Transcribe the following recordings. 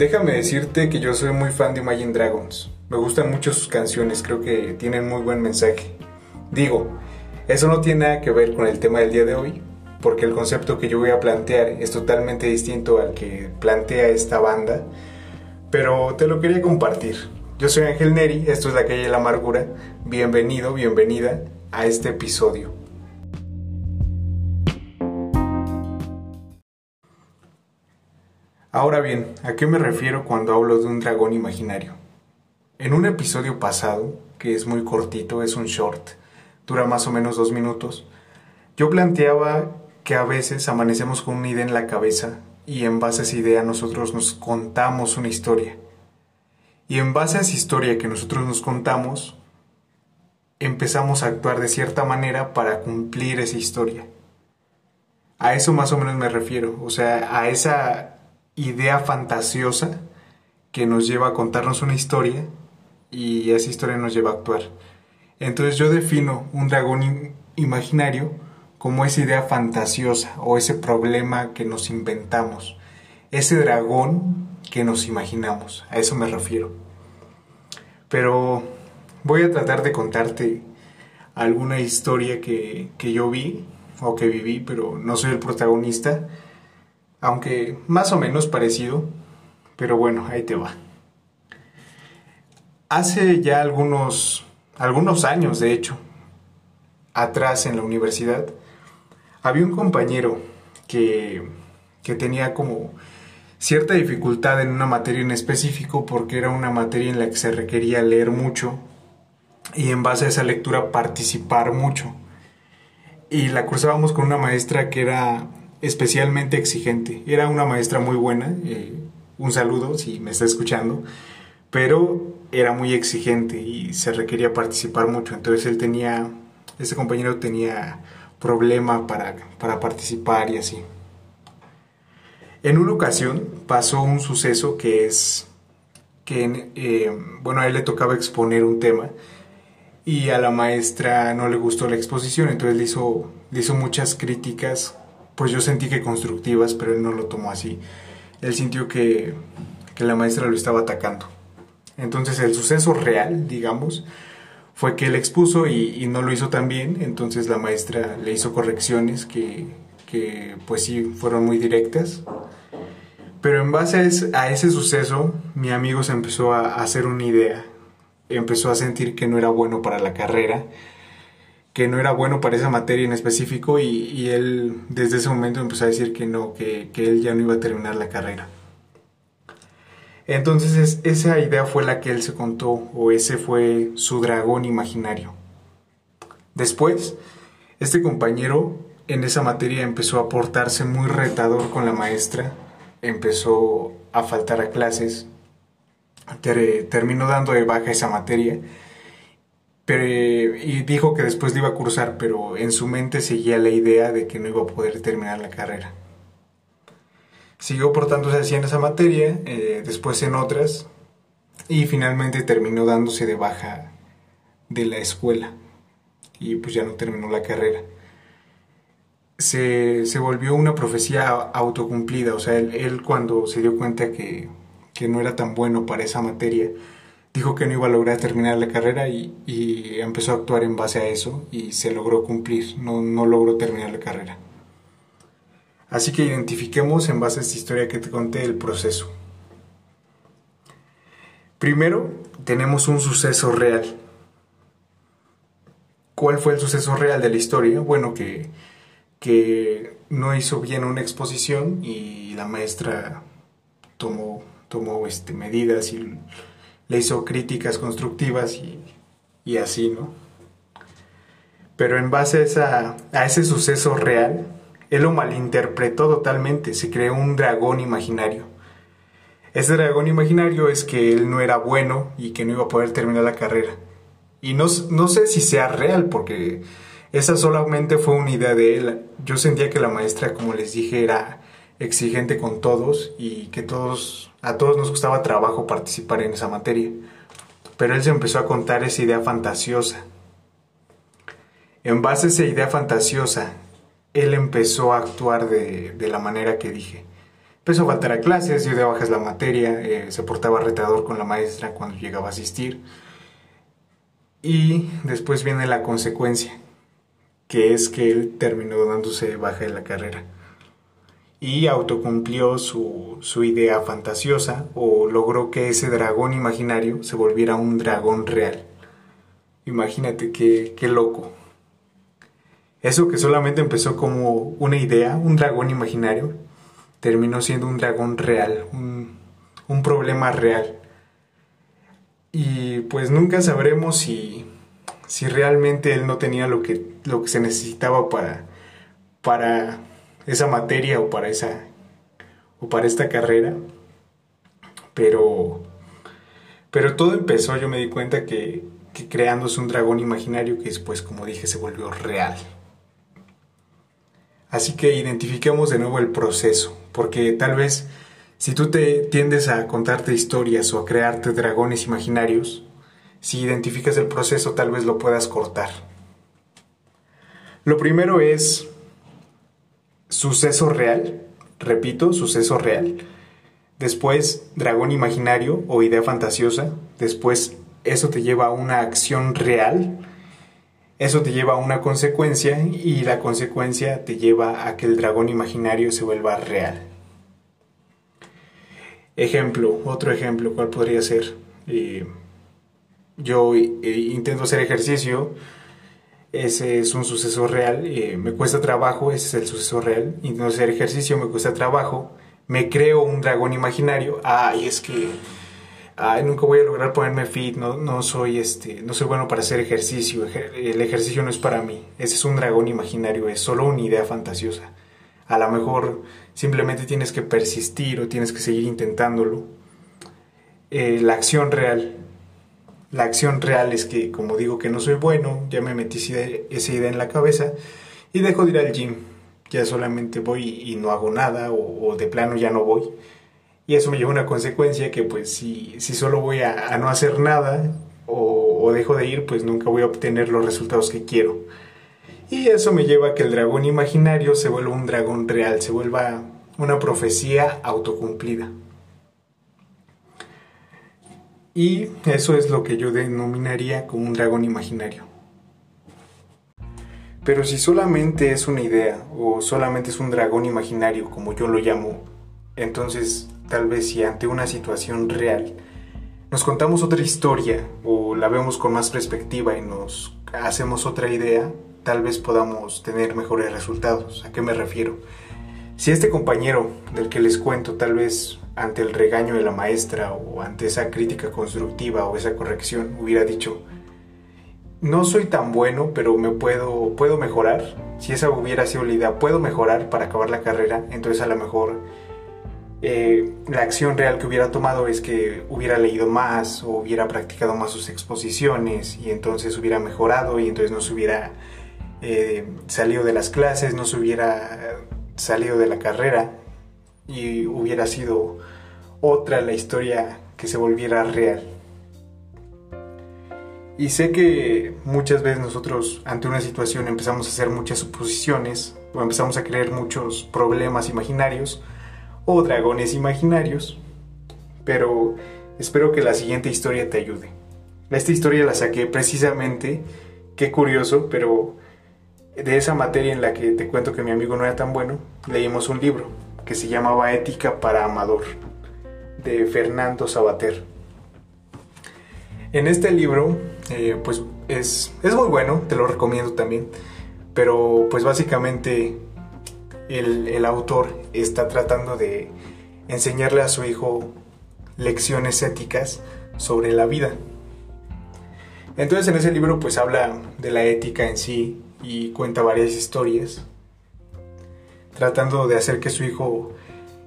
Déjame decirte que yo soy muy fan de Imagine Dragons. Me gustan mucho sus canciones, creo que tienen muy buen mensaje. Digo, eso no tiene nada que ver con el tema del día de hoy, porque el concepto que yo voy a plantear es totalmente distinto al que plantea esta banda, pero te lo quería compartir. Yo soy Ángel Neri, esto es La Calle de la Amargura. Bienvenido, bienvenida a este episodio. Ahora bien, ¿a qué me refiero cuando hablo de un dragón imaginario? En un episodio pasado, que es muy cortito, es un short, dura más o menos dos minutos, yo planteaba que a veces amanecemos con una idea en la cabeza y en base a esa idea nosotros nos contamos una historia. Y en base a esa historia que nosotros nos contamos, empezamos a actuar de cierta manera para cumplir esa historia. A eso más o menos me refiero, o sea, a esa idea fantasiosa que nos lleva a contarnos una historia y esa historia nos lleva a actuar. Entonces yo defino un dragón imaginario como esa idea fantasiosa o ese problema que nos inventamos, ese dragón que nos imaginamos, a eso me refiero. Pero voy a tratar de contarte alguna historia que, que yo vi o que viví, pero no soy el protagonista aunque más o menos parecido, pero bueno, ahí te va. Hace ya algunos, algunos años, de hecho, atrás en la universidad, había un compañero que, que tenía como cierta dificultad en una materia en específico porque era una materia en la que se requería leer mucho y en base a esa lectura participar mucho. Y la cursábamos con una maestra que era especialmente exigente. Era una maestra muy buena, eh, un saludo si me está escuchando, pero era muy exigente y se requería participar mucho. Entonces él tenía, ese compañero tenía problema para, para participar y así. En una ocasión pasó un suceso que es que, eh, bueno, a él le tocaba exponer un tema y a la maestra no le gustó la exposición, entonces hizo, le hizo muchas críticas pues yo sentí que constructivas, pero él no lo tomó así. Él sintió que, la maestra lo estaba atacando. Entonces el suceso real, digamos, fue que él expuso y, no lo hizo tan bien, entonces la maestra le hizo correcciones que, pues sí fueron muy directas. Pero en base a ese, suceso, mi amigo se empezó a hacer una idea, empezó a sentir que no era bueno para la carrera, que no era bueno para esa materia en específico y, él desde ese momento empezó a decir que no, que, él ya no iba a terminar la carrera. Entonces esa idea fue la que él se contó o ese fue su dragón imaginario. Después, este compañero en esa materia empezó a portarse muy retador con la maestra, empezó a faltar a clases, terminó dando de baja esa materia y dijo que después iba a cursar, pero en su mente seguía la idea de que no iba a poder terminar la carrera. Siguió portándose así en esa materia, eh, después en otras, y finalmente terminó dándose de baja de la escuela y pues ya no terminó la carrera. Se, volvió una profecía autocumplida, o sea, él, cuando se dio cuenta que, que no era tan bueno para esa materia, dijo que no iba a lograr terminar la carrera y, empezó a actuar en base a eso y se logró cumplir, no, no logró terminar la carrera. Así que identifiquemos en base a esta historia que te conté el proceso. Primero, tenemos un suceso real. ¿Cuál fue el suceso real de la historia? Bueno, que, que no hizo bien una exposición y la maestra tomó, tomó este, medidas y le hizo críticas constructivas y, así, ¿no? Pero en base a, a ese suceso real, él lo malinterpretó totalmente, se creó un dragón imaginario. Ese dragón imaginario es que él no era bueno y que no iba a poder terminar la carrera. Y no, no sé si sea real, porque esa solamente fue una idea de él. Yo sentía que la maestra, como les dije, era exigente con todos y que todos, a todos nos gustaba trabajo participar en esa materia. Pero él se empezó a contar esa idea fantasiosa. En base a esa idea fantasiosa, él empezó a actuar de, de la manera que dije. empezó a faltar a clases, dio de bajas la materia, eh, se portaba retador con la maestra cuando llegaba a asistir. Y después viene la consecuencia, que es que él terminó dándose baja de la carrera. Y autocumplió su, su idea fantasiosa o logró que ese dragón imaginario se volviera un dragón real. Imagínate qué, qué loco. Eso que solamente empezó como una idea, un dragón imaginario, terminó siendo un dragón real, un, un problema real. Y pues nunca sabremos si, si realmente él no tenía lo que, lo que se necesitaba para, para esa materia o para esa o para esta carrera. Pero pero todo empezó, yo me di cuenta que, que creándose un dragón imaginario que después, como dije, se volvió real. Así que identifiquemos de nuevo el proceso, porque tal vez si tú te tiendes a contarte historias o a crearte dragones imaginarios, si identificas el proceso tal vez lo puedas cortar. Lo primero es suceso real, repito, suceso real. Después dragón imaginario o idea fantasiosa. Después eso te lleva a una acción real eso te lleva a una consecuencia y la consecuencia te lleva a que el dragón imaginario se vuelva real. Ejemplo, otro ejemplo, ¿cuál podría ser? Eh, yo eh, intento hacer ejercicio, ese es un suceso real, eh, me cuesta trabajo, ese es el suceso real, intento hacer ejercicio, me cuesta trabajo, me creo un dragón imaginario, ay, es que ay, nunca voy a lograr ponerme fit, no, no soy este, no soy bueno para hacer ejercicio, el ejercicio no es para mí, ese es un dragón imaginario, es solo una idea fantasiosa. A lo mejor simplemente tienes que persistir o tienes que seguir intentándolo. Eh, la acción real, la acción real es que, como digo que no soy bueno, ya me metí esa idea en la cabeza y dejo de ir al gym. Ya solamente voy y no hago nada o de plano ya no voy y eso me lleva a una consecuencia que pues si, si solo voy a, no hacer nada o, o, dejo de ir, pues nunca voy a obtener los resultados que quiero. Y eso me lleva a que el dragón imaginario se vuelva un dragón real, se vuelva una profecía autocumplida. Y eso es lo que yo denominaría como un dragón imaginario. Pero si solamente es una idea o solamente es un dragón imaginario, como yo lo llamo, entonces tal vez si ante una situación real nos contamos otra historia o la vemos con más perspectiva y nos hacemos otra idea, tal vez podamos tener mejores resultados. ¿A qué me refiero? Si este compañero del que les cuento tal vez ante el regaño de la maestra o ante esa crítica constructiva o esa corrección hubiera dicho, no soy tan bueno, pero me puedo, puedo mejorar. Si esa hubiera sido la idea, puedo mejorar para acabar la carrera, entonces a lo mejor eh, la acción real que hubiera tomado es que hubiera leído más o hubiera practicado más sus exposiciones y entonces hubiera mejorado y entonces no se hubiera eh, salido de las clases, no se hubiera salido de la carrera y hubiera sido otra la historia que se volviera real. Y sé que muchas veces nosotros ante una situación empezamos a hacer muchas suposiciones o empezamos a creer muchos problemas imaginarios o dragones imaginarios, pero espero que la siguiente historia te ayude. Esta historia la saqué precisamente, qué curioso, pero de esa materia en la que te cuento que mi amigo no era tan bueno, leímos un libro que se llamaba Ética para Amador, de Fernando Sabater. En este libro, eh, pues es, es muy bueno, te lo recomiendo también, pero pues básicamente el, autor está tratando de enseñarle a su hijo lecciones éticas sobre la vida. Entonces en ese libro pues habla de la ética en sí y cuenta varias historias, tratando de hacer que su hijo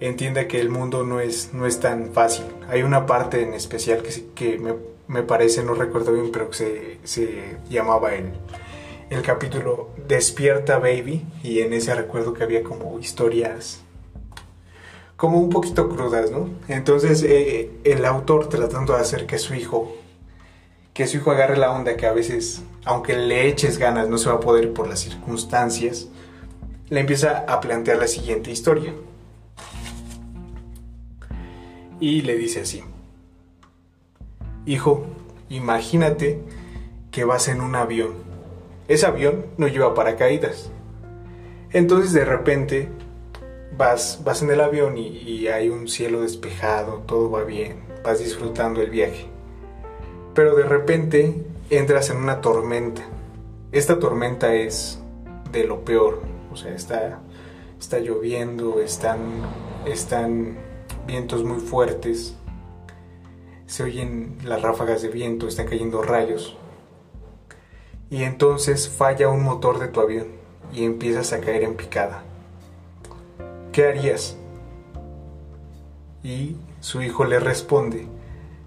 entienda que el mundo no es, no es tan fácil. Hay una parte en especial que, que me, me parece, no recuerdo bien, pero que se, se llamaba el, el capítulo Despierta Baby y en ese recuerdo que había como historias como un poquito crudas, ¿no? Entonces eh, el autor tratando de hacer que su hijo que su hijo agarre la onda que a veces aunque le eches ganas no se va a poder por las circunstancias le empieza a plantear la siguiente historia. y le dice así, hijo, imagínate que vas en un avión. Ese avión no lleva paracaídas. Entonces de repente vas, vas en el avión y, y hay un cielo despejado, todo va bien, vas disfrutando el viaje. Pero de repente entras en una tormenta. Esta tormenta es de lo peor. O sea, está, está lloviendo, están, están vientos muy fuertes, se oyen las ráfagas de viento, están cayendo rayos. Y entonces falla un motor de tu avión y empiezas a caer en picada. ¿Qué harías? Y su hijo le responde,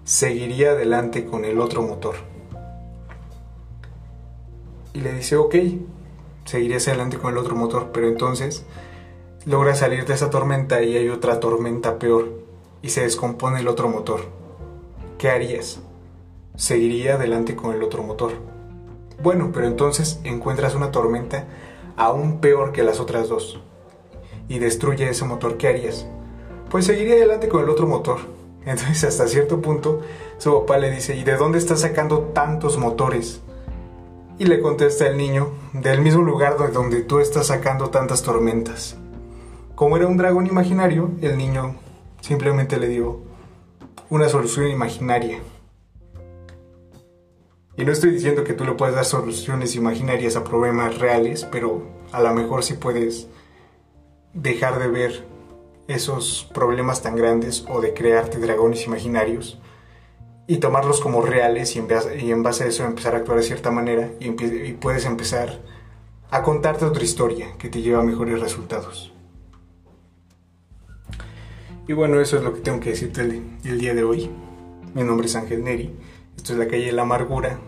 seguiría adelante con el otro motor. Y le dice, ok, seguirías adelante con el otro motor, pero entonces logra salir de esa tormenta y hay otra tormenta peor y se descompone el otro motor. ¿Qué harías? Seguiría adelante con el otro motor. Bueno, pero entonces encuentras una tormenta aún peor que las otras dos y destruye ese motor. ¿Qué harías? Pues seguiría adelante con el otro motor. Entonces hasta cierto punto su papá le dice, ¿y de dónde estás sacando tantos motores? Y le contesta el niño, del mismo lugar de donde tú estás sacando tantas tormentas. Como era un dragón imaginario, el niño simplemente le dio una solución imaginaria. Y no estoy diciendo que tú le puedas dar soluciones imaginarias a problemas reales, pero a lo mejor sí puedes dejar de ver esos problemas tan grandes o de crearte dragones imaginarios y tomarlos como reales y en, base, a eso empezar a actuar de cierta manera y, y puedes empezar a contarte otra historia que te lleva a mejores resultados. Y bueno, eso es lo que tengo que decirte el, día de hoy. Mi nombre es Ángel Neri. Esto es la calle de la amargura.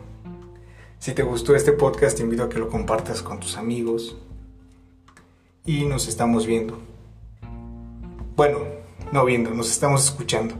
Si te gustó este podcast, te invito a que lo compartas con tus amigos. Y nos estamos viendo. Bueno, no viendo, nos estamos escuchando.